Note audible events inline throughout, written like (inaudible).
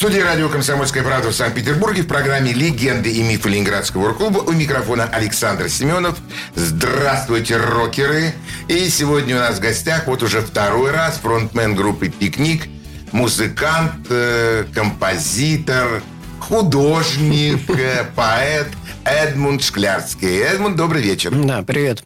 Студии радио «Комсомольская правда» в Санкт-Петербурге в программе «Легенды и мифы Ленинградского рок-клуба» у микрофона Александр Семенов. Здравствуйте, рокеры! И сегодня у нас в гостях вот уже второй раз фронтмен группы «Пикник», музыкант, э, композитор, художник, э, (laughs) поэт Эдмунд Шклярский. Эдмунд, добрый вечер. Да, привет.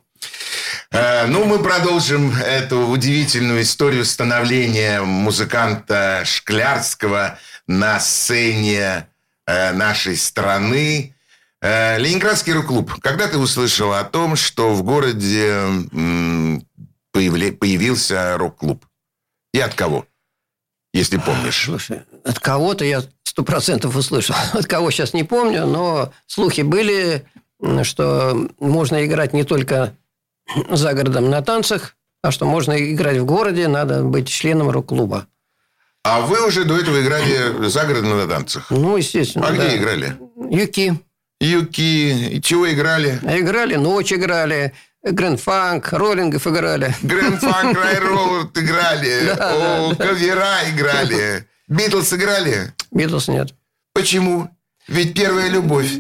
Э, Ну, мы продолжим эту удивительную историю становления музыканта Шклярского на сцене э, нашей страны. Э, Ленинградский рок-клуб. Когда ты услышал о том, что в городе появля- появился рок-клуб? И от кого? Если помнишь. Слушай, от кого-то я сто процентов услышал. (laughs) От кого сейчас не помню, но слухи были, что можно играть не только за городом на танцах, а что можно играть в городе, надо быть членом рок-клуба. А вы уже до этого играли за городом на танцах. Ну, естественно. А да. где играли? Юки. Юки. Чего играли? Играли, ночь играли, грэнд-фанк, роллингов играли. Грэнд Фанк, (laughs) Райроллард играли. Да, кавера играли. Битлз играли. Битлз нет. Почему? Ведь первая любовь.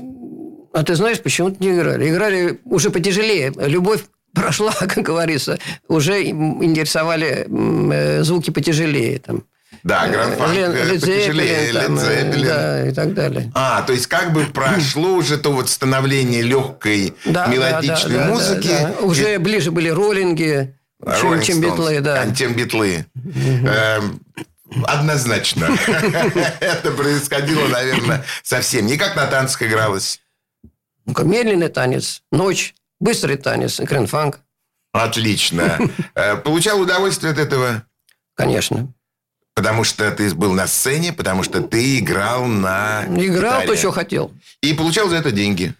А ты знаешь, почему-то не играли. Играли уже потяжелее. Любовь прошла, (laughs) как говорится. Уже интересовали э, звуки потяжелее. Там. Да, Гранд э, Лед там, Лед э, Зеппелин. Да, и так далее. А, то есть как бы прошло уже то вот становление легкой Да, мелодичной да, да, музыки. да, да. Уже ближе были роллинги, чем, чем битлы, да. А, Чем битлы. Эм, Однозначно. (laughs) Это происходило, наверное, совсем. Не как на танцах игралось. Ну-ка, Медленный танец, ночь, быстрый танец, грэнд-фанк, Отлично. Э, Получал удовольствие от этого? конечно. Потому что ты был на сцене, потому что ты играл на Играл, гитаре. то, что хотел. И получал за это деньги.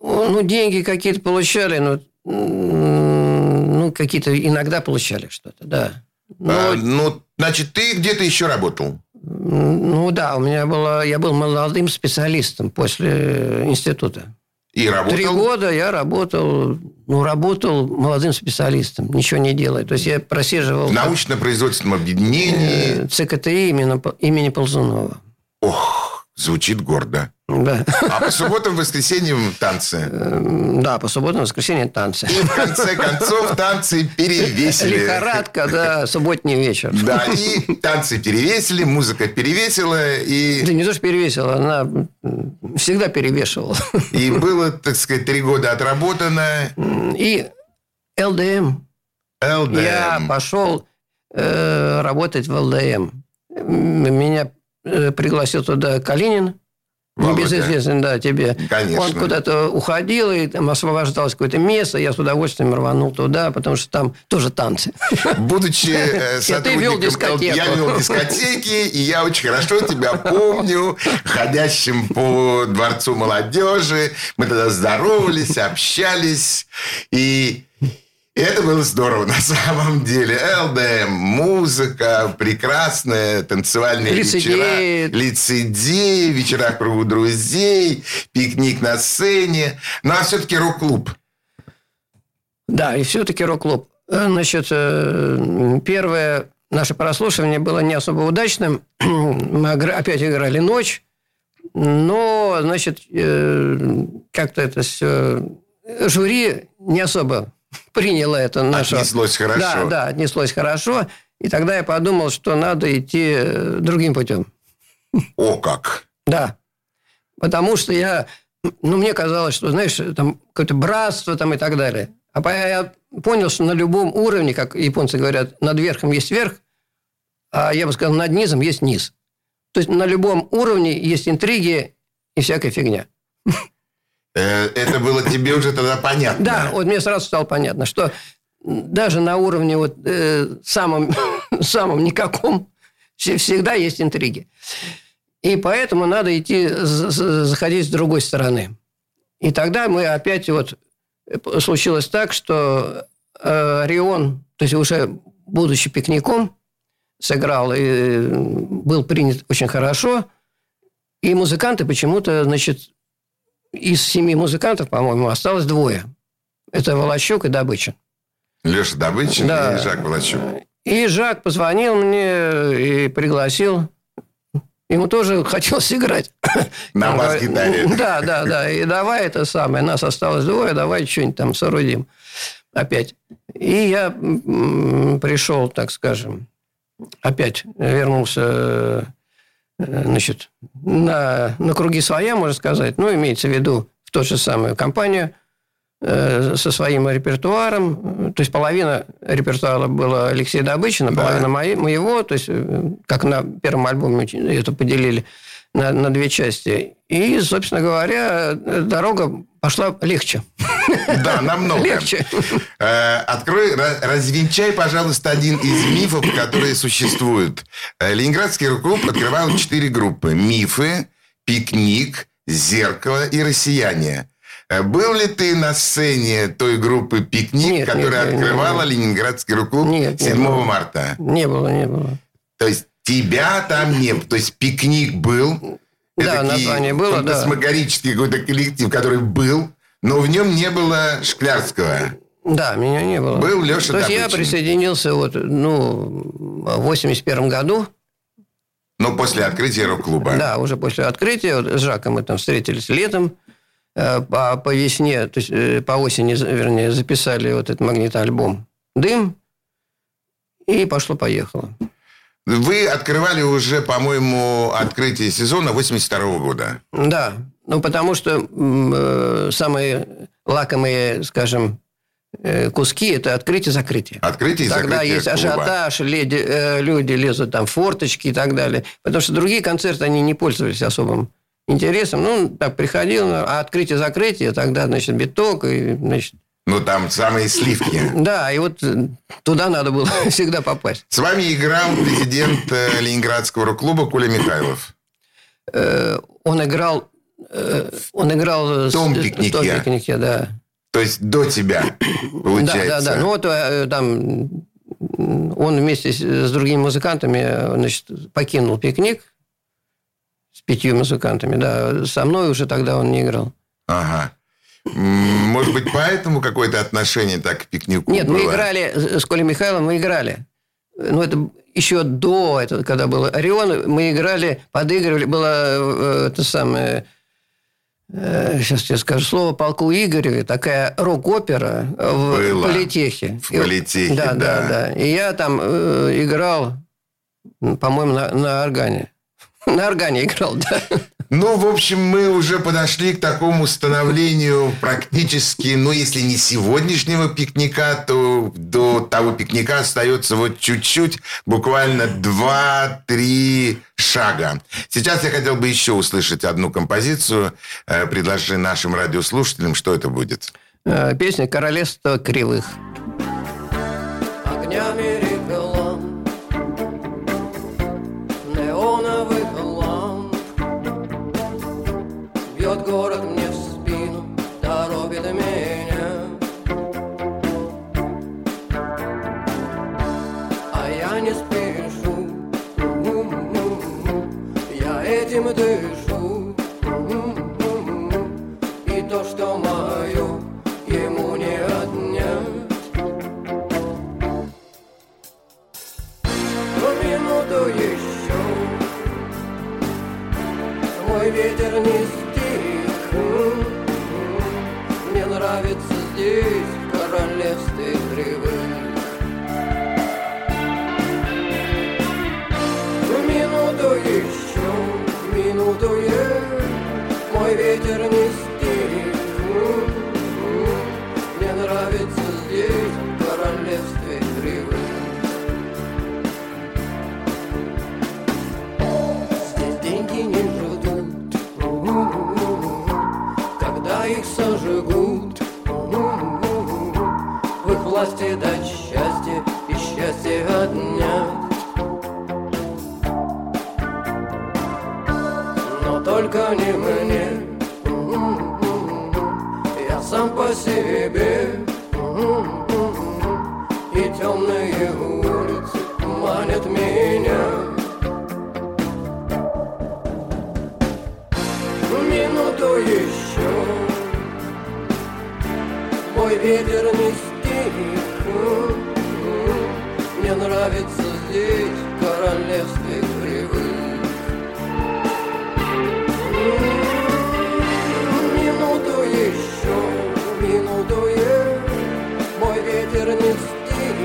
Ну, деньги какие-то получали, но м, ну, какие-то иногда получали что-то, да. А, Ну, ну, значит, ты где-то еще работал. ну да, у меня было, я был молодым специалистом после института. И работал. Три года я работал, ну, работал молодым специалистом, ничего не делая. То есть я просиживал В научно-производственном объединении. э, ЦКТИ именно, имени Ползунова. Ох, звучит гордо. Да. А по субботам, воскресеньям танцы. Эм, да, по субботам, воскресенье танцы. И в конце концов танцы перевесили. Лихорадка, да, субботний вечер. Да, и танцы перевесили, музыка перевесила, и, Да не то, что перевесила, она всегда перевешивала. и было, так сказать, три года отработано. И ЛДМ. ЛДМ. Я пошел э, работать в ЛДМ. Меня э, пригласил туда Калинин. Небезызвестный, да, тебе. Конечно. Он куда-то уходил, и там освобождалось какое-то место. Я с удовольствием рванул туда, потому что там тоже танцы. Будучи э, (laughs) вел сотрудником... Я вел дискотеки, и я очень хорошо тебя помню, ходящим по Дворцу молодежи. Мы тогда здоровались, общались, и... и это было здорово на самом деле. ЛДМ, музыка, прекрасная, танцевальные Лицедеи. вечера. Лицедеи, вечера в кругу друзей, пикник на сцене. Ну, а все-таки рок-клуб. Да, и все-таки рок-клуб. Э, Значит, э, первое наше прослушивание было не особо удачным. (clears throat) Мы опять играли ночь, но, значит, э, как-то это все... Жюри не особо приняло это наше... Отнеслось хорошо. Да, да, отнеслось хорошо. И тогда я подумал, что надо идти э, другим путем. О, как! Да. Потому что я... Ну, мне казалось, что, знаешь, там какое-то братство там и так далее. А я понял, что на любом уровне, как японцы говорят, над верхом есть верх, а я бы сказал, над низом есть низ. То есть на любом уровне есть интриги и всякая фигня. Э, Это было тебе уже тогда понятно. Да, вот мне сразу стало понятно, что даже на уровне вот э, самом, (laughs) самом никаком вс- всегда есть интриги. И поэтому надо идти, заходить с другой стороны. И тогда мы опять вот случилось так, что э, Орион, то есть уже будучи пикником, сыграл и был принят очень хорошо. И музыканты почему-то, значит, из семи музыкантов, по-моему, осталось двое. Это Волощук и Добычин. Леша Добычин да. и Жак Волощук. И Жак позвонил мне и пригласил. Ему тоже хотелось играть. На бас-гитаре. Да, да, да. И давай это самое. Нас осталось двое, давай что-нибудь там соорудим. Опять. И я пришел, так скажем, опять вернулся э, значит, на, на круги своя, можно сказать. Ну, имеется в виду в ту же самую компанию э, со своим репертуаром. То есть половина репертуара была Алексея Добычина, да. половина моего. То есть э, как на первом альбоме это поделили на, на две части. И, собственно говоря, дорога пошла легче. Да, намного. Легче. Э, открой, развенчай, пожалуйста, один из мифов, которые существуют. Э, Ленинградский рок-клуб открывал четыре группы. Мифы, пикник, зеркало и россияне. Э, был ли ты на сцене той группы «Пикник», нет, которая нет, открывала нет, Ленинградский рок-клуб 7 марта? Не было, не было. То есть тебя там не было. То есть «Пикник» был, да, название было, да. Фантасмагорический какой-то коллектив, который был, но в нем не было Шклярского. Да, меня не было. Был Леша То есть я присоединился вот, ну, в 81 году. Ну, после открытия рок-клуба. Да, уже после открытия. Вот с Жаком мы там встретились летом. Э, по, по весне, то есть э, по осени, вернее, записали вот этот магнитоальбом «Дым». И пошло-поехало. Вы открывали уже, по-моему, открытие сезона 82 -го года. Да, ну потому что э, самые лакомые, скажем, э, куски – это открытие-закрытие. Открытие и Тогда закрытие есть ажиотаж, леди, э, люди лезут там форточки и так далее. Потому что другие концерты, они не пользовались особым интересом. Ну, так, приходил, а открытие-закрытие, тогда, значит, биток, и, значит, ну, там самые сливки. Да, и вот туда надо было (laughs) всегда попасть. С вами играл президент э, Ленинградского рок-клуба Коля Михайлов. Э, он играл... Э, он играл... В том пикнике. В том пикнике, да. То есть до тебя, получается. Да, да, да. Ну, вот там он вместе с другими музыкантами значит, покинул пикник с пятью музыкантами. Да, со мной уже тогда он не играл. Ага. Может быть, поэтому какое-то отношение так к пикнику Нет, было? мы играли с Колей Михайловым, мы играли. Ну, это еще до этого, когда был Орион, мы играли, подыгрывали, было э, это самое... Сейчас э, я скажу слово полку Игореве, такая рок-опера в Была. Политехе. В Политехе, да, да. Да, да. И я там э, играл, по-моему, на, на органе. (laughs) На органе играл, да. Ну, в общем, мы уже подошли к такому становлению практически, ну, если не сегодняшнего пикника, то до того пикника остается вот чуть-чуть, буквально 2-3 шага. Сейчас я хотел бы еще услышать одну композицию. Э, предложи нашим радиослушателям, что это будет. Э, песня «Королевство кривых». Огнями сам по себе. И темные улицы манят меня. Минуту еще. Мой ветер не стих. Мне нравится здесь королевстве мой ветер не стих.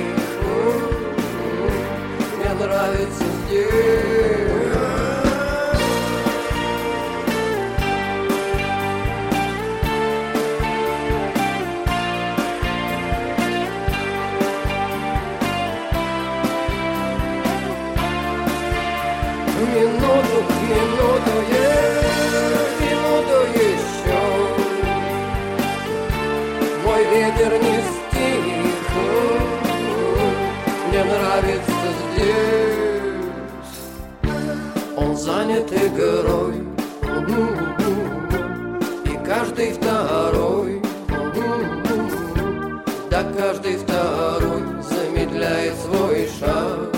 Мне нравится здесь Занят игрой И каждый второй Да каждый второй замедляет свой шаг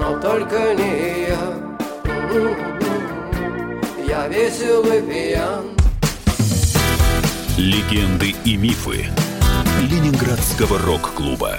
но только не я. Я весел пьян. Легенды и мифы Ленинградского рок-клуба.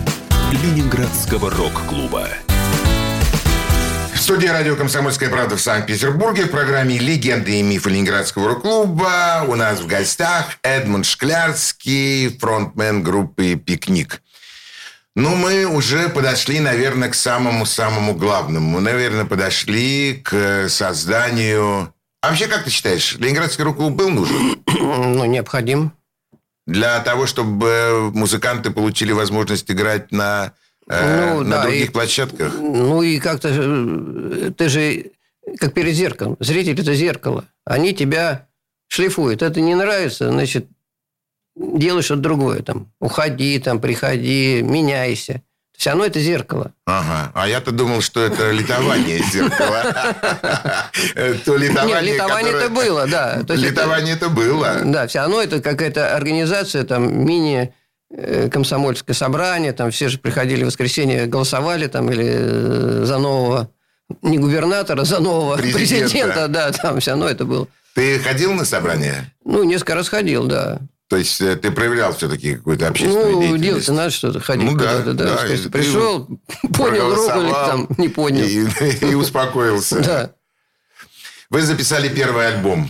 Ленинградского рок-клуба. В студии радио «Комсомольская правда» в Санкт-Петербурге в программе «Легенды и мифы Ленинградского рок-клуба» у нас в гостях Эдмунд Шклярский, фронтмен группы «Пикник». Ну, мы уже подошли, наверное, к самому-самому главному. Мы, наверное, подошли к созданию... А вообще, как ты считаешь, Ленинградский рок-клуб был нужен? Ну, необходим. Для того, чтобы музыканты получили возможность играть на, э, Ну, на да, других и- площадках? Ну и как-то э, ты же как перед зеркалом. Зритель это зеркало. Они тебя шлифуют. Это не нравится, значит, делай что-то другое. Там, уходи, там, приходи, меняйся. Все равно это зеркало. Ага. А я-то думал, что это литование зеркала. (laughs) То Нет, литование, литование это было, да. То есть Литование это было. Да, все равно это какая-то организация, там, мини э, комсомольское собрание, там все же приходили в воскресенье, голосовали там или э, за нового, не губернатора, за нового Президента. президента, да, там все равно это было. Ты ходил на собрание? Ну, несколько раз ходил, да. То есть э, ты проявлял все-таки какую-то общественную Ну, деятельность? делать надо что-то, ходить Ну да, куда-то, да. да, ты пришел, (laughs) понял руку или там не понял. И, и успокоился. (laughs) Да. Вы записали первый альбом.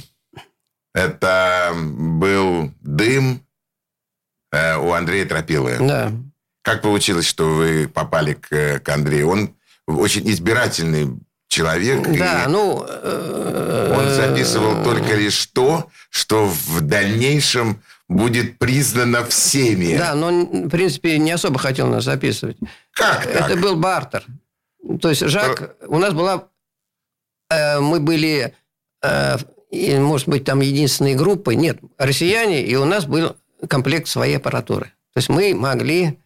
Это был «Дым» э, у Андрея Тропилы. Да. Как получилось, что вы попали к, к Андрею? Он очень избирательный человек. Да, ну... э, Он записывал только лишь то, что в дальнейшем будет признано всеми. Да, но, он, в принципе, не особо хотел нас записывать. Как так? Это был бартер. То есть Жак, у нас была, э, мы были, э, может быть, там единственной группой, нет, россияне, и у нас был комплект своей аппаратуры. То есть мы могли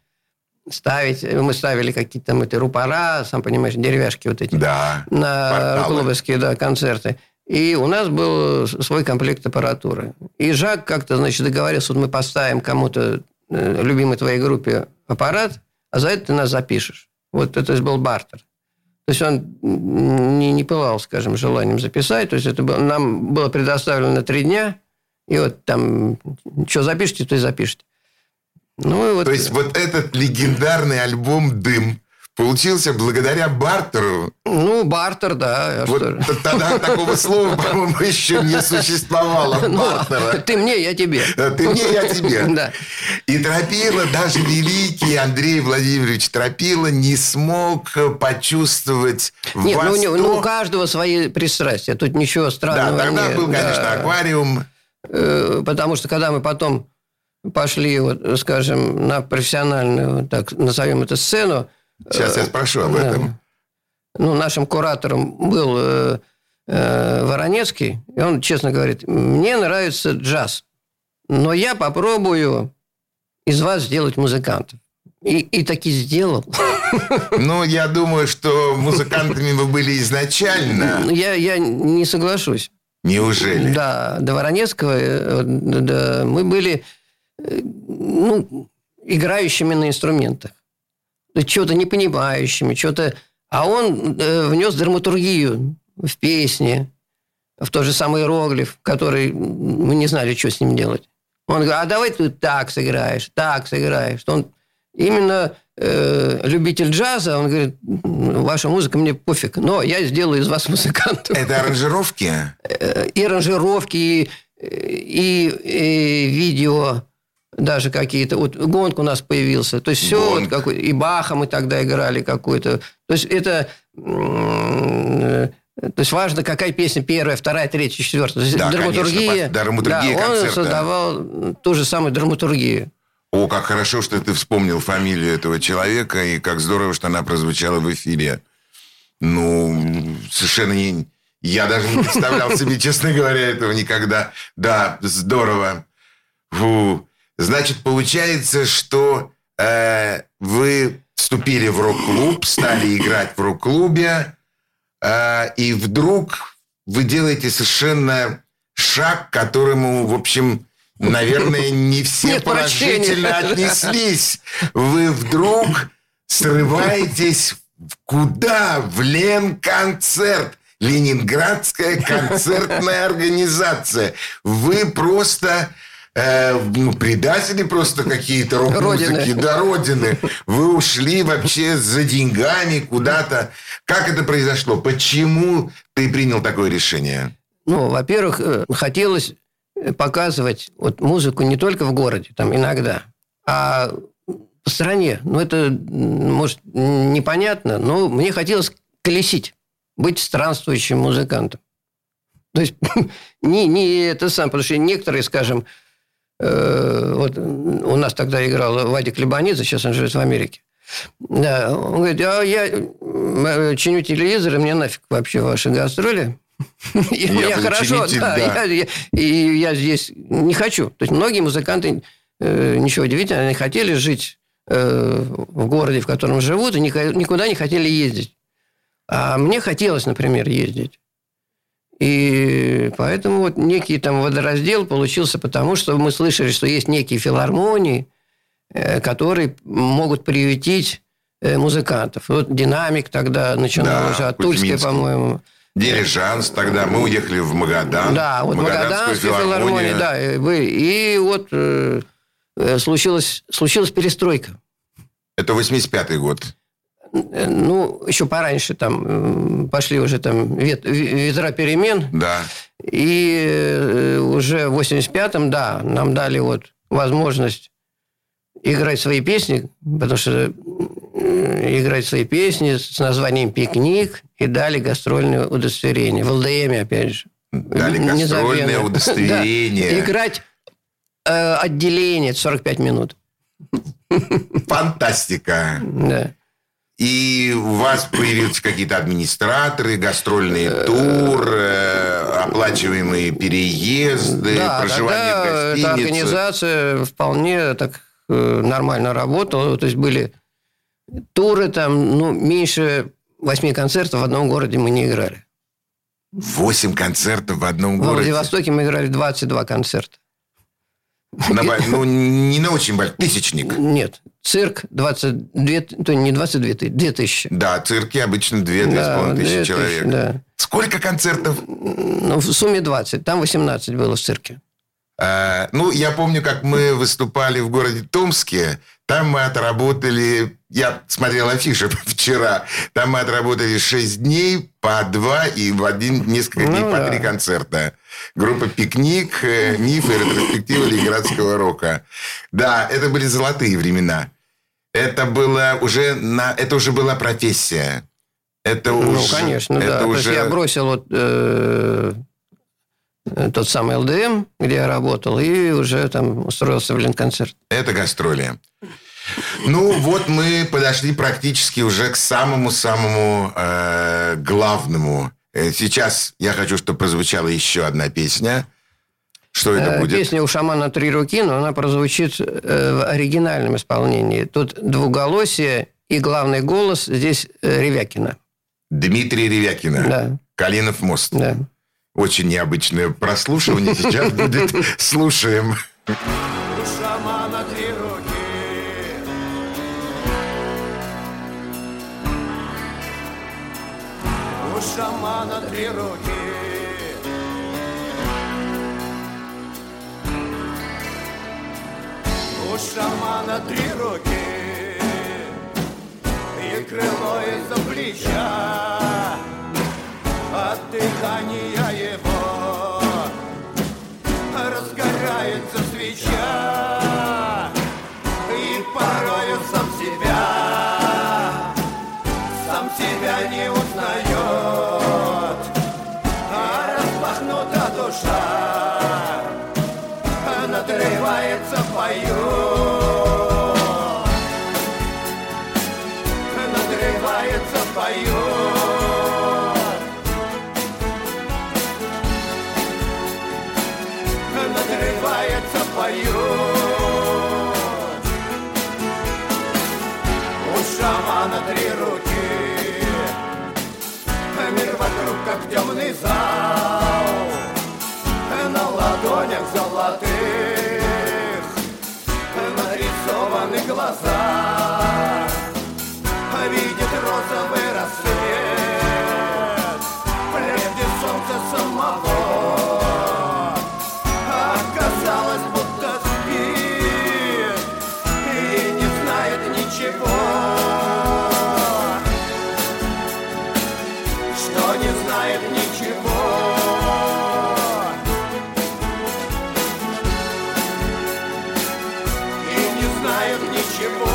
ставить, мы ставили какие-то там эти рупора, сам понимаешь, деревяшки вот эти, Да. на Порталы. клубовские да, концерты. И у нас был свой комплект аппаратуры. И Жак как-то, значит, договорился, вот мы поставим кому-то, э, любимой твоей группе, аппарат, а за это ты нас запишешь. Вот это был бартер. То есть он не, не пылал, скажем, желанием записать. То есть это было, нам было предоставлено три дня, И вот там, что запишите, то и запишите. Ну, и вот... То есть вот этот легендарный альбом «Дым» получился благодаря бартеру. Ну, бартер, да. Вот тогда такого слова, (laughs) по-моему, еще не существовало. Ну, бартера. Ты мне, я тебе. Ты мне, я тебе. (laughs) Да. И Тропила, даже великий Андрей Владимирович Тропила не смог почувствовать Нет, ну, ну, у каждого свои пристрастия. Тут ничего странного Да, тогда нет. был, конечно, да. аквариум. Э, потому что, когда мы потом пошли, вот, скажем, на профессиональную, так назовем это, сцену, Сейчас я спрошу об этом. Ну, нашим куратором был э, э, Воронецкий, и он честно говорит, мне нравится джаз, но я попробую из вас сделать музыкантов. И, и таки сделал. (laughs) Ну, я думаю, что музыкантами вы были изначально. Я, я не соглашусь. Неужели? Да, до Воронецкого э, да, мы были э, ну, играющими на инструментах чего-то непонимающими, что-то... А он э, внес драматургию в песни, в тот же самый иероглиф, который мы не знали, что с ним делать. Он говорит, а давай ты так сыграешь, так сыграешь. Он именно э, любитель джаза, он говорит, ваша музыка мне пофиг, но я сделаю из вас музыкантов. Это аранжировки? Э, и аранжировки, и, и, и видео даже какие-то. Вот гонг у нас появился. То есть все, вот какой, и Баха мы тогда играли какую-то. То есть это... То есть важно, какая песня первая, вторая, третья, четвертая. То есть да, драматургия, конечно, драматургия да, он создавал ту же самую драматургию. О, как хорошо, что ты вспомнил фамилию этого человека, и как здорово, что она прозвучала в эфире. Ну, совершенно не... Я даже не представлял себе, (laughs) честно говоря, этого никогда. Да, здорово. Фу. Значит, получается, что э, вы вступили в рок-клуб, стали играть в рок-клубе, э, и вдруг вы делаете совершенно шаг, к которому, в общем, наверное, не все Нет положительно прощения. отнеслись. Вы вдруг срываетесь куда? В Лен-концерт. Ленинградская концертная организация. Вы просто э, ну, предатели просто какие-то рок-музыки, до родины. Вы ушли вообще за деньгами куда-то. Как это произошло? Почему ты принял такое решение? Ну, во-первых, э, хотелось показывать вот музыку не только в городе, там иногда, а в стране. Ну, это, может, непонятно, но мне хотелось колесить, быть странствующим музыкантом. То есть (laughs) не, не это сам, потому что некоторые, скажем, вот у нас тогда играл Вадик Лебанидзе, сейчас он живет в Америке. Да, он говорит, а я э, чиню телевизор, и мне нафиг вообще ваши гастроли. (laughs) Я, я хорошо, да, и я здесь не хочу. То есть многие музыканты, э, ничего удивительного, они хотели жить э, в городе, в котором живут, и никуда не хотели ездить. А мне хотелось, например, ездить. И поэтому вот некий там водораздел получился потому, что мы слышали, что есть некие филармонии, э, которые могут приютить э, музыкантов. Вот «Динамик» тогда начинал да, уже, от Тульской, по-моему. Дирижанс тогда. Мы уехали в Магадан. Да, вот Магаданская филармония. Да, и вот э, случилась, случилась перестройка. Это 85-й год. Ну, еще пораньше там пошли уже там вет, ветра перемен. Да. И э, уже в 85-м, да, нам дали вот возможность играть свои песни, потому что играть свои песни с названием «Пикник» и дали гастрольное удостоверение. В ЛДМ, опять же. Дали гастрольное (laughs) удостоверение. Да. Играть э, отделение 45 минут. Фантастика. Да. И у вас появились какие-то администраторы, гастрольные туры, э, оплачиваемые переезды, да, проживание в гостинице. Эта организация вполне так э, нормально работала. То есть были туры там, ну, меньше восьми концертов в одном городе мы не играли. Восемь концертов в одном городе? В Владивостоке мы играли 22 концерта. На, ну, не на очень большой, тысячник. Нет, цирк 22, то не 22, 2 тысячи. Да, цирки обычно 2-2,5 да, тысячи человек. Да. Сколько концертов? Ну, в сумме 20, там 18 было в цирке. А, ну, я помню, как мы выступали в городе Томске. Там мы отработали... Я смотрел афиши (laughs) вчера. Там мы отработали 6 дней по два и в один несколько дней Ну по да. три концерта. Группа «Пикник», э, «Миф» и ретроспектива Ленинградского рока. Да, это были золотые времена. Это было уже... На... Это уже была профессия. Это Ну, уже... конечно, это да. То уже... есть я бросил вот, э, э, тот самый ЛДМ, где я работал, и уже там устроился в Ленконцерт. Это гастроли. Ну, вот мы подошли практически уже к самому-самому э, главному. Э, Сейчас я хочу, чтобы прозвучала еще одна песня. Что это Э, будет? Песня у шамана «Три руки», но она прозвучит э, в оригинальном исполнении. Тут двуголосие и главный голос здесь э, Ревякина. Дмитрий Ревякина. Да, Калинов мост. да. Очень необычное прослушивание (laughs) сейчас будет. Слушаем. шамана три руки. У шамана три руки. У шамана три руки. И крыло из-за плеча. Знает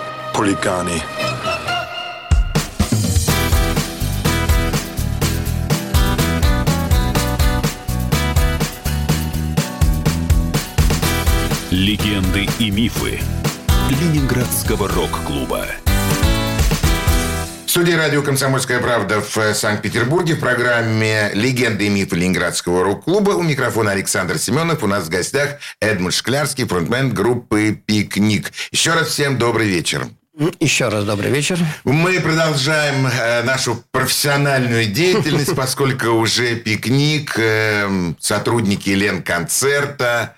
Хулиганы. Легенды и мифы Ленинградского рок-клуба. студии радио «Комсомольская правда» в э, Санкт-Петербурге в программе «Легенды и мифы Ленинградского рок-клуба». У микрофона Александр Семенов. У нас в гостях Эдмунд Шклярский, фронтмен группы «Пикник». Еще раз всем добрый вечер. Еще раз добрый вечер. Мы продолжаем э, нашу профессиональную деятельность, (laughs) поскольку уже пикник, э, сотрудники Ленконцерта,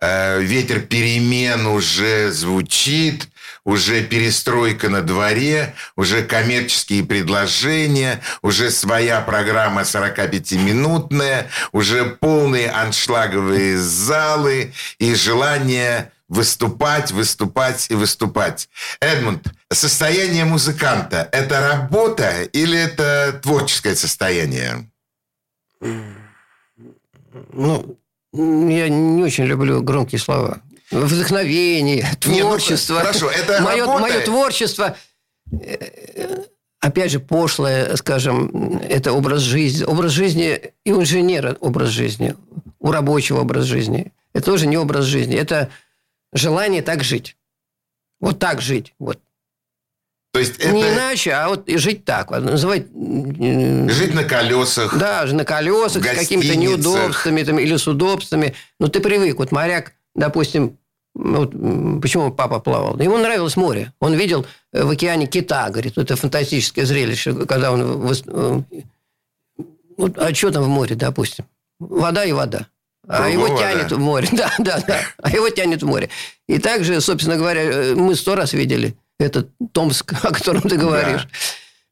э, ветер перемен уже звучит, уже перестройка на дворе, уже коммерческие предложения, уже своя программа 45-минутная, уже полные аншлаговые залы и желание выступать, выступать и выступать. Эдмунд, состояние музыканта – это работа или это творческое состояние? Ну, я не очень люблю громкие слова. Вдохновение, творчество. Нет, ну, хорошо, это мое, работа. мое творчество, э, опять же, пошлое, скажем, это образ жизни. Образ жизни и у инженера образ жизни, у рабочего образ жизни. Это тоже не образ жизни, это желание так жить. Вот так жить. Вот. То есть это... Не иначе, а вот и жить так. Вот, называть... Жить на колесах. Да, на колесах, с какими-то неудобствами там, или с удобствами. Ну, ты привык. Вот моряк, допустим, вот, почему папа плавал? Ему нравилось море. Он видел э, в океане кита, говорит, это фантастическое зрелище, когда он... э, Вот, а что там в море, допустим? Вода и вода. А его тянет в море. (laughs) Да, да, да. А его тянет в море. И также, собственно говоря, э, мы сто раз видели этот Томск, (laughs) о котором ты говоришь.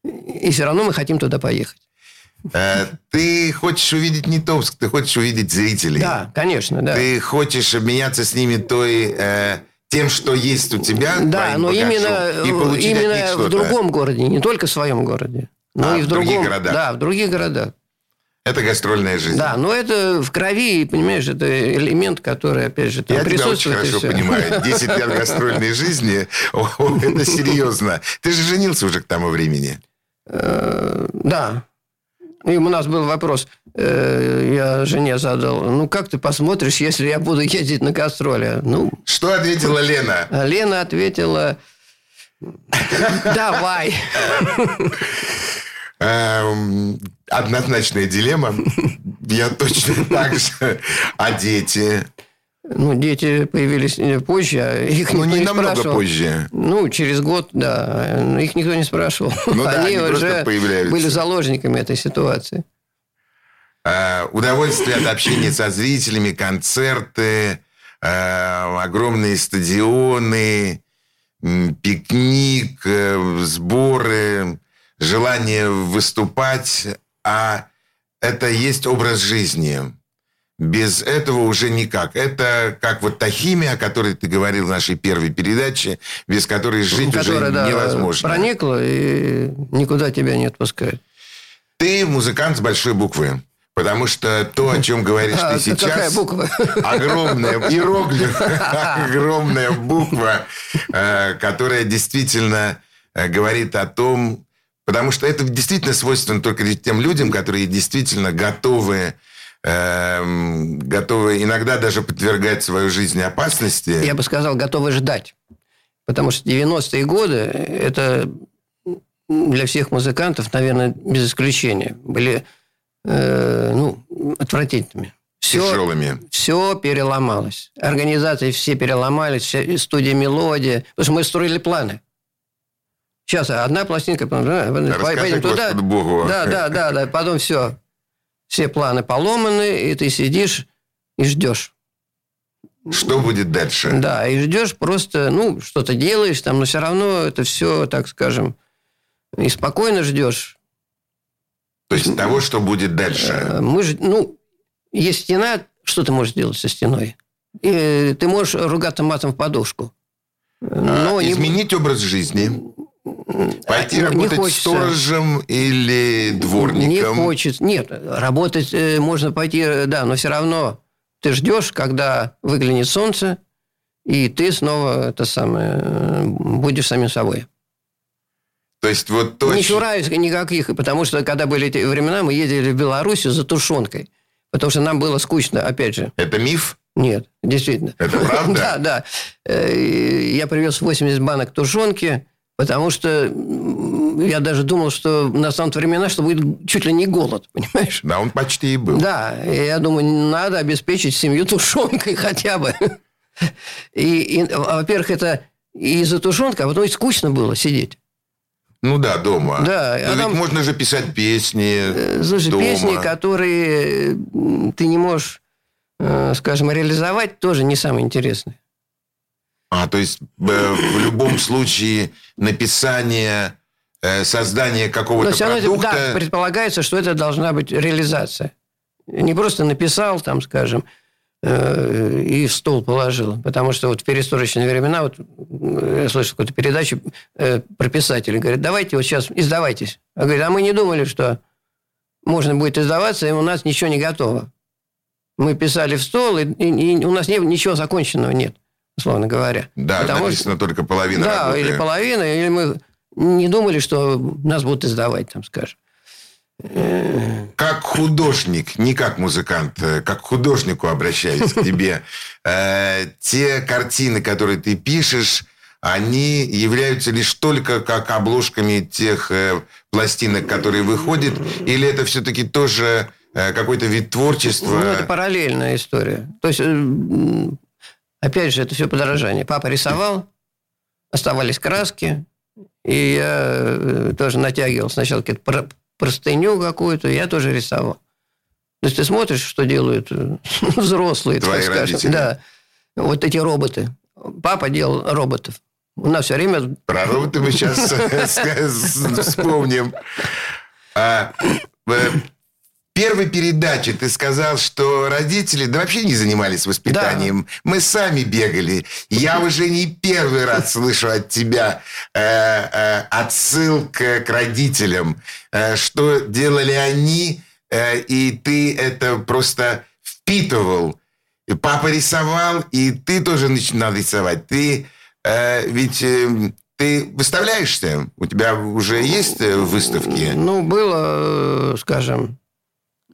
И все равно мы хотим туда поехать. Э, Ты хочешь увидеть не Томск, ты хочешь увидеть зрителей. Да, конечно, да. Ты хочешь обменяться с ними той, э, тем, что есть у тебя, Да, но багажом, именно, них именно в другом городе, не только в своем городе, но А, и в в других другом. городах. Да, в других городах. Это гастрольная жизнь. Да, но это в крови, понимаешь, это элемент, который, опять же, там Я тебя очень присутствует. и хорошо понимаю. (laughs) 10 лет гастрольной жизни, это серьезно. Ты же женился уже к тому времени. Э, Да. И у нас был вопрос, э, я жене задал, ну, как ты посмотришь, если я буду ездить на гастроли? Ну, Что ответила Лена? Лена ответила, давай. (laughs) Эм, Однозначная дилемма. Я точно так же. А дети? Ну, дети появились э, позже, а их Ну, никто не намного спрашивал. позже. Ну, через год, да. Но Их никто не спрашивал. Ну да, они просто уже были заложниками этой ситуации. Э, Удовольствие от общения со зрителями, концерты, э, огромные стадионы, пикник, сборы, желание выступать. А это есть образ жизни. Без этого уже никак. Это как вот та химия, о которой ты говорил в нашей первой передаче, без которой жить Которая, уже да, невозможно. проникла и никуда тебя не отпускает. Ты музыкант с большой буквы. Потому что то, о чем говоришь (laughs) А, ты сейчас... какая буква? (laughs) Огромная, иероглиф, (laughs) огромная буква, э, которая действительно э, говорит о том... Потому что это действительно свойственно только тем людям, которые действительно готовы эм, готовы иногда даже подвергать свою жизнь опасности. Я бы сказал, готовы ждать. Потому что 90-е годы – это для всех музыкантов, наверное, без исключения, были э, ну, отвратительными. Все, Тяжелыми. все переломалось. Организации все переломались, все- студия «Мелодия». Потому что мы строили планы. Сейчас одна пластинка, потом, да, Расскажи, поедем туда. Богу. Да, да, да, да. Потом все. Все планы поломаны, и ты сидишь и ждешь. Что будет дальше? Да, и ждешь просто, ну, что-то делаешь там, но все равно это все, так скажем, и спокойно ждешь. То есть того, что будет дальше. Э, Мы же, ну, есть стена, что ты можешь делать со стеной? И ты можешь ругаться матом в подушку. Но А, не- изменить образ жизни. Пойти не работать хочется. сторожем или дворником. Не хочется. Нет, работать э, можно пойти, э, да, но все равно ты ждешь, когда выглянет солнце, и ты снова это самое э, будешь самим собой. То есть вот то, Не чураюсь никаких, потому что когда были эти времена, мы ездили в Белоруссию за тушенкой, потому что нам было скучно, опять же. Это миф? Нет, действительно. Это правда? (laughs) Да, да. Я привез 80 банок тушенки, Потому что я даже думал, что настанут времена, что будет чуть ли не голод, (laughs) понимаешь? Да, он почти и был. Да, и я думаю, надо обеспечить семью тушенкой (laughs) хотя бы. И, и, во-первых, это из-за тушенки, а потом и скучно было сидеть. Ну да, дома. Да, Но а там- можно же писать песни Э, Слушай, дома. песни, которые ты не можешь, э, скажем, реализовать, тоже не самые интересные. А, то есть э, в любом случае написание, э, создание какого-то продукта... да, предполагается, что это должна быть реализация. Не просто написал, там, скажем, э, и в стол положил. Потому что вот в перестроечные времена, вот я слышал какую-то передачу э, про писателей, говорят, давайте вот сейчас издавайтесь. А говорит, а мы не думали, что можно будет издаваться, и у нас ничего не готово. Мы писали в стол, и, и- и у нас не- ничего законченного нет, условно говоря. Да, Потому написано только половина да, работы. или половина, или мы не думали, что нас будут издавать, там, скажем. Как художник, не как музыкант, э, как к художнику обращаюсь к тебе. (laughs) Э, Те картины, которые ты пишешь, они являются лишь только как обложками тех э, пластинок, которые выходят, или это все-таки тоже э, какой-то вид творчества? Ну, это параллельная история. То есть, э, опять же, это все подорожание. Папа рисовал, оставались краски, и я э, тоже натягивал сначала какую-то про- простыню какую-то, я тоже рисовал. То есть ты смотришь, что делают э, (laughs) взрослые, Твои так скажем. родители. Да. Вот эти роботы. Папа делал роботов. У нас все время... Про роботы мы сейчас вспомним. Первой передаче ты сказал, что родители да вообще не занимались воспитанием. Мы сами бегали. Я (laughs) уже не первый раз слышу от тебя э, э, отсылка к родителям, э, что делали они, э, и ты это просто впитывал. И папа рисовал, и ты тоже начинал рисовать. Ты э, ведь э, ты выставляешься? У тебя уже есть э, выставки? Ну, было, э, скажем,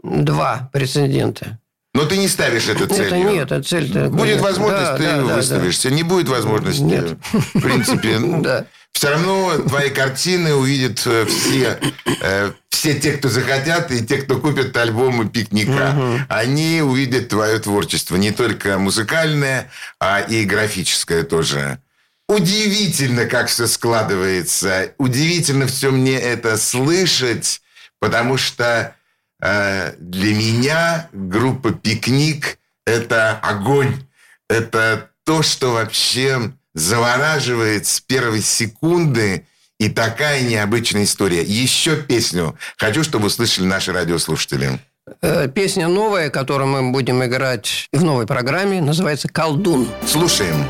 два прецедента. Но ты не ставишь эту цель. Это нет, это цель Будет возможность, ты выставишься. Не будет возможности. Нет. В принципе, (laughs) ну, Да. все равно твои картины увидят э, все, э, все те, кто захотят, и те, кто купят альбомы пикника. Они увидят твое творчество. Не только музыкальное, а и графическое тоже. Удивительно, как все складывается. Удивительно все мне это слышать, потому что для меня группа «Пикник» — это огонь. Это то, что вообще завораживает с первой секунды. И такая необычная история. Еще песню хочу, чтобы услышали наши радиослушатели. Э, Песня новая, которую мы будем играть в новой программе, называется «Колдун». Слушаем.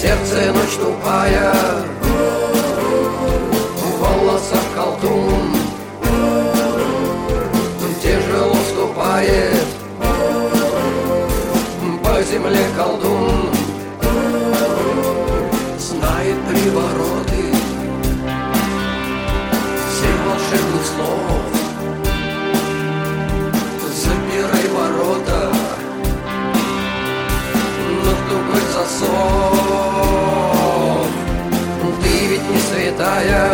Сердце ночь тупая, ступает по земле колдун, знает привороты всех волшебных слов. Запирай ворота, на тугой засов. Ты ведь не святая,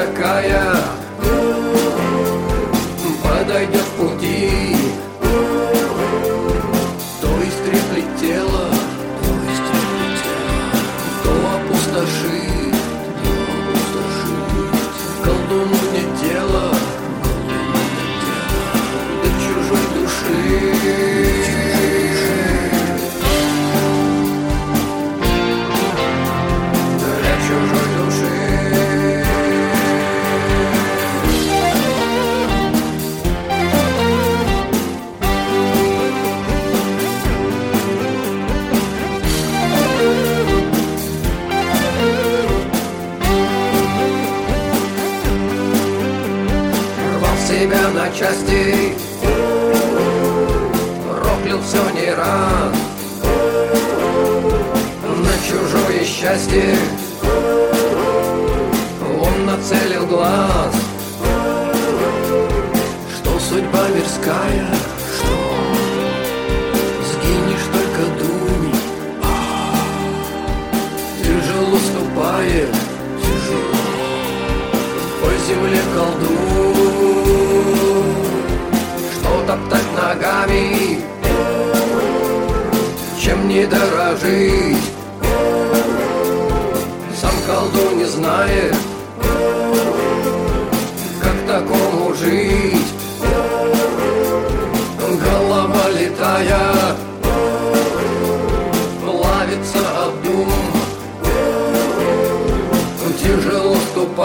такая подойдет в пути. То истреблит тело, то опустошит. Колдуну нет дела,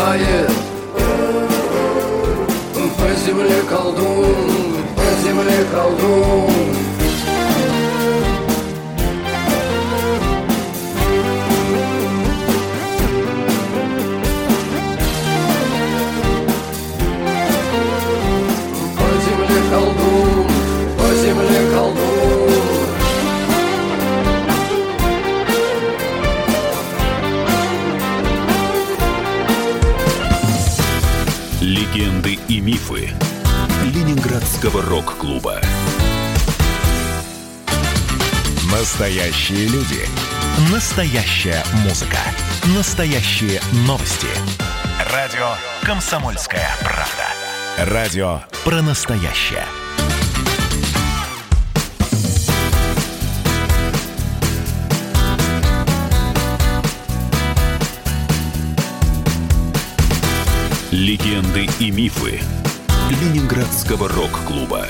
ступает По земле колдун По земле колдун Ленинградского рок-клуба. Настоящие люди. Настоящая музыка. Настоящие новости. Радио «Комсомольская правда». Радио про настоящее. Легенды и мифы Ленинградского рок-клуба.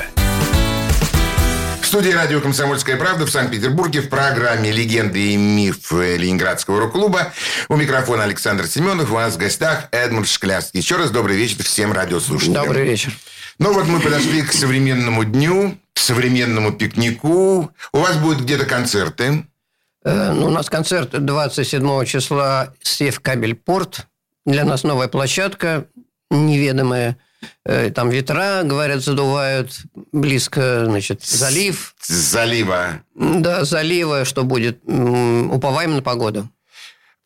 В студии радио «Комсомольская правда» в Санкт-Петербурге в программе «Легенды и мифы Ленинградского рок-клуба». У микрофона Александр Семенов. У нас в гостях Эдмунд Шклярский. Еще раз добрый вечер всем радиослушателям. Добрый вечер. Ну вот мы подошли к современному дню, к современному пикнику. У вас будут где-то концерты. Э, ну, у нас концерт 27 числа Сев Кабель Порт. Для нас новая площадка, неведомая. Э, Там ветра, говорят, задувают. Близко, значит, залив. С залива. Да, залива, что будет. Уповаем на погоду.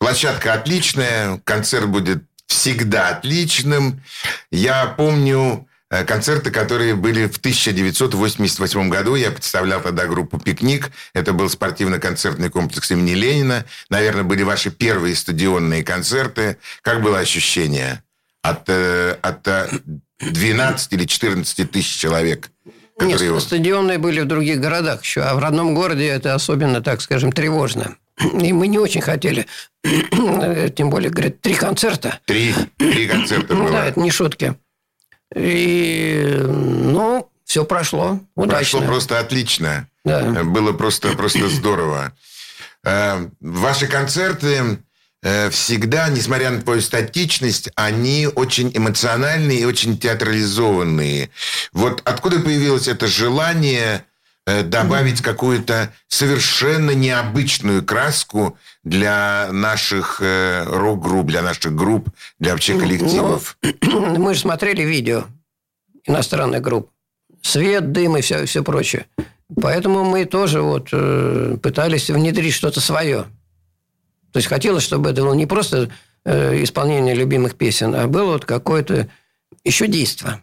Площадка отличная, концерт будет всегда отличным. Я помню э, концерты, которые были в 1988 году. Я представлял тогда группу «Пикник». Это был спортивно-концертный комплекс имени Ленина. Наверное, были ваши первые стадионные концерты. Как было ощущение от, э, от 12 или 14 тысяч человек? Нет, которые- стадионные были в других городах еще, а в родном городе это особенно, так скажем, тревожно. И мы не очень хотели, (clears throat) тем более, говорят, три концерта. Три, три концерта Ну было. да, это не шутки. И, ну, все прошло удачно. Прошло просто отлично. Да. Было просто, просто здорово. Э, Ваши концерты всегда, несмотря на твою статичность, они очень эмоциональные и очень театрализованные. Вот откуда появилось это желание э, добавить какую-то совершенно необычную краску для наших э, рок-групп, для наших групп, для вообще коллективов? Ну, (clears throat) мы же смотрели видео иностранных групп. Свет, дым и все, все прочее. Поэтому мы тоже вот э, пытались внедрить что-то свое. То есть хотелось, чтобы это было не просто э, исполнение любимых песен, а было вот какое-то еще действие.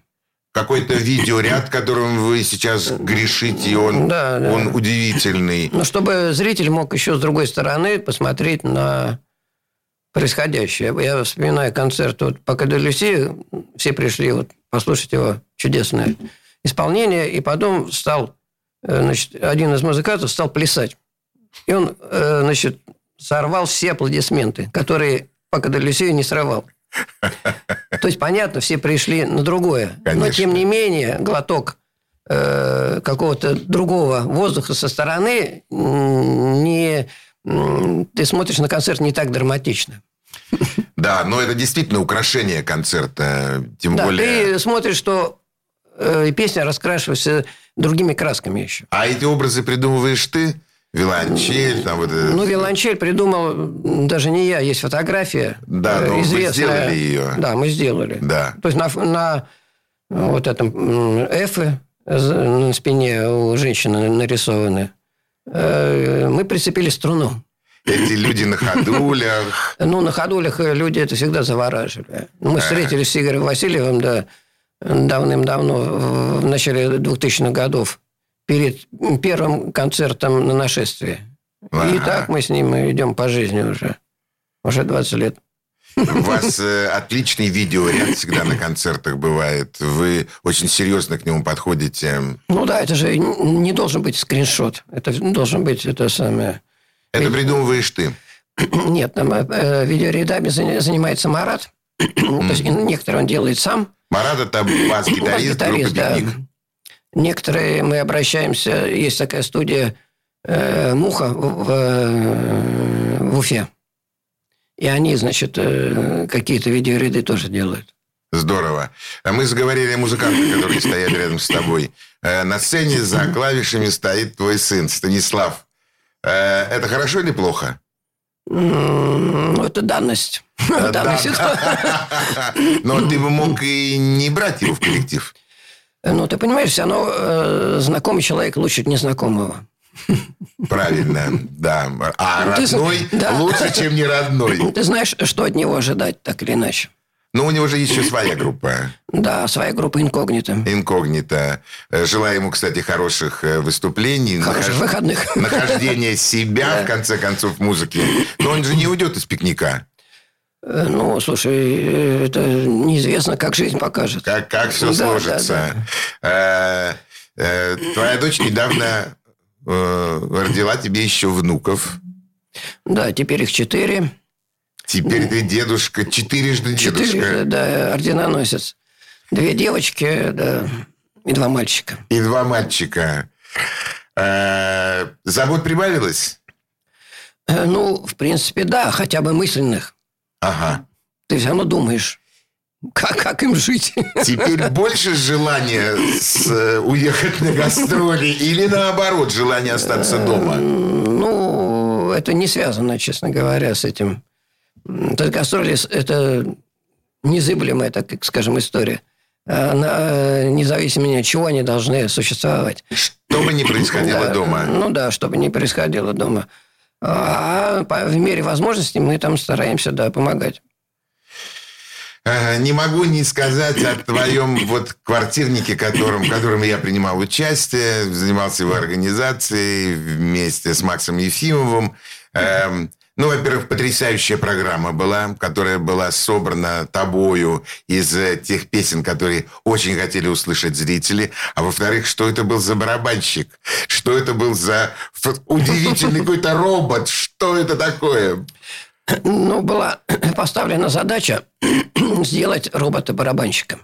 Какой-то видеоряд, которым вы сейчас грешите, и он, Да, да. он удивительный. Но чтобы зритель мог еще с другой стороны посмотреть на происходящее. Я вспоминаю концерт вот по Люси, все пришли вот послушать его чудесное исполнение, и потом стал, э, значит, один из музыкантов стал плясать. И он, э, значит, сорвал все аплодисменты, которые по Люси не срывал. (laughs) То есть, понятно, все пришли на другое. Но, Конечно. тем не менее, глоток э, какого-то другого воздуха со стороны не... Ты смотришь на концерт не так драматично. (laughs) Да, но это действительно украшение концерта. Тем Да, более... ты смотришь, что э, песня раскрашивается другими красками еще. А эти образы придумываешь ты? Виолончель, там вот это... Ну, виолончель придумал даже не я, есть фотография. Да, э, но известная. сделали ее. Да, мы сделали. Да. То есть на, на вот этом эфе на спине у женщины нарисованы. Э, Мы прицепили струну. Эти люди на ходулях. (laughs) Ну, на ходулях э, люди это всегда завораживали. Мы встретились с Игорем Васильевым, да, давным-давно, в в начале 2000-х годов. Перед первым концертом на нашествии. И Ага. так мы с ним идем по жизни уже. Уже 20 лет. У вас э, отличный видеоряд всегда на концертах бывает. Вы очень серьезно к нему подходите. Ну да, это же не должен быть скриншот. Это должен быть это самое... Это придумываешь ты. (clears throat) Нет, там э, видеорядами заня- занимается Марат. (clears throat) То есть некоторые он делает сам. Марат это бас-гитарист группы Бас-гитарист, да. «Пикник». Некоторые мы обращаемся, есть такая студия э, Муха в, э, в Уфе. И они, значит, э, какие-то видеоряды тоже делают. Здорово. А Мы заговорили о музыкантах, которые стоят рядом с тобой. Э, На сцене за клавишами стоит твой сын Станислав. Э, Это хорошо или плохо? Ну, это данность. Э, (laughs) Данная да. ситуация. (laughs) Но ты бы мог и не брать его в коллектив. Ну, ты понимаешь, все равно э, знакомый человек лучше незнакомого. Правильно, да. А Ну, ты родной да. лучше, чем не родной. Ты знаешь, что от него ожидать, так или иначе. Но у него же есть еще своя группа. Да, своя группа инкогнито. Инкогнито. Э, Желаю ему, кстати, хороших э, выступлений. Хороших нахож- выходных. Нахождения себя, в конце концов, в музыке. Но он же не уйдет из пикника. Э, Ну, слушай, это неизвестно, как жизнь покажет. Как, как все Да, сложится. Э, э, Твоя дочь недавно родила тебе еще внуков. Да, теперь их четыре. Теперь ты дедушка, четырежды дедушка. Четыре, да, орденоносец. Две девочки, да, и два мальчика. И два мальчика. Забот прибавилось? Ну, в принципе, да, хотя бы мысленных. Ага. Ты все равно думаешь, как, как им жить. Теперь больше желания с, э, уехать на гастроли или наоборот желание остаться дома? Ну, это не связано, честно говоря, с этим. То гастроли – это незыблемая, так скажем, история. Она, э, независимо ни от чего, они должны существовать. Что бы ни происходило Да, дома. Ну да, чтобы не происходило дома. А по- в мере возможностей мы там стараемся, да, помогать. Не могу не сказать о твоем вот квартирнике, которым, в котором я принимал участие, занимался его организацией вместе с Максом Ефимовым. Эм, Ну, во-первых, потрясающая программа была, которая была собрана тобою из э, тех песен, которые очень хотели услышать зрители. А во-вторых, что это был за барабанщик? Что это был за удивительный (laughs) какой-то робот? Что это такое? Ну, была (clears throat) поставлена задача (clears throat) сделать робота-барабанщика.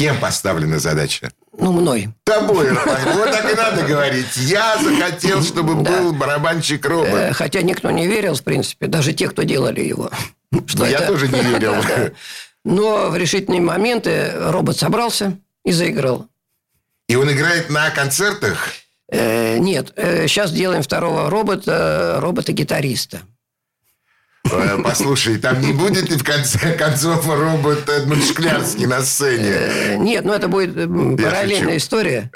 Кем поставлена задача? Ну, мной. Тобой, (laughs) Роман. Вот так и надо говорить. Я захотел, чтобы был барабанщик-робот. Э, Хотя никто не верил, в принципе, даже те, кто делали его. (laughs) Что Я тоже не верил. (laughs) Но в решительные моменты робот собрался и заиграл. И он играет на концертах? Э, нет, сейчас делаем второго робота, робота-гитариста. Э, Послушай, там не будет и в конце концов робот Эдмунд Шклярский на сцене. Э, Нет, ну это будет параллельная история.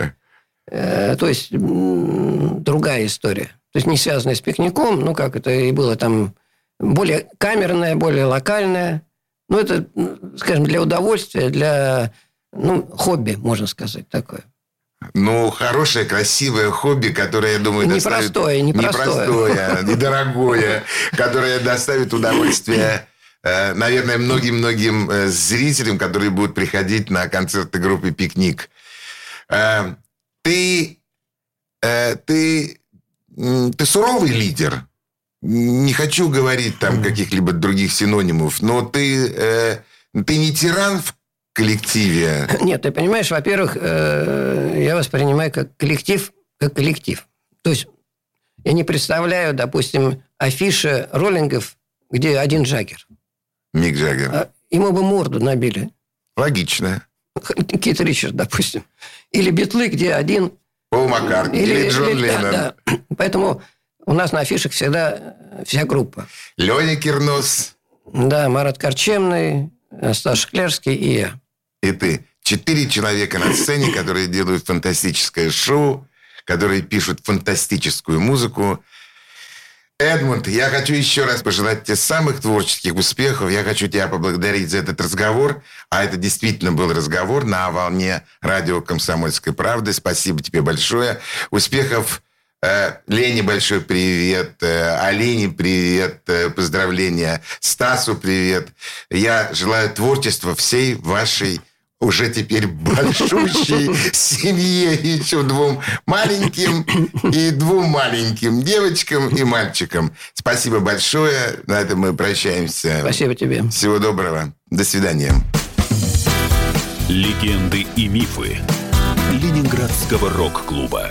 Э, То есть другая история. То есть не связанная с пикником, ну как это и было там более камерная, более локальная. Ну это, скажем, для удовольствия, для ну, хобби, можно сказать, такое. Ну, хорошее, красивое хобби, которое, я думаю, доставит... Непростое, непростое. Непростое, недорогое, которое доставит удовольствие, э, наверное, многим-многим э, зрителям, которые будут приходить на концерты группы «Пикник». Э, Ты... Ты... Ты суровый лидер? Не хочу говорить там каких-либо других синонимов, но ты... Ты не тиран в коллективе? Нет, ты понимаешь, во-первых, э, я воспринимаю как коллектив, как коллектив. То есть я не представляю, допустим, афиши роллингов, где один Джаггер. Мик Джаггер. А Ему бы морду набили. Логично. Кит Ричард, допустим. Или битлы, где один... Пол Маккартни или, Джон или- да, Леннон. да. (clears throat) Поэтому у нас на афишах всегда э, вся группа. Леня Кирнос Да, Марат Корчемный, э, Стас Шклярский и я. Ты. Четыре человека на сцене, которые делают фантастическое шоу, которые пишут фантастическую музыку. Эдмунд, я хочу еще раз пожелать тебе самых творческих успехов. Я хочу тебя поблагодарить за этот разговор. А это действительно был разговор на волне радио «Комсомольской правды». Спасибо тебе большое. Успехов Э, Лене большой привет, э, Алине привет, э, поздравления, Стасу привет. Я желаю творчества всей вашей уже теперь большущей (laughs) семье, еще двум маленьким и двум маленьким девочкам и мальчикам. Спасибо большое. На этом мы прощаемся. Спасибо тебе. Всего доброго. До свидания. Легенды и мифы Ленинградского рок-клуба.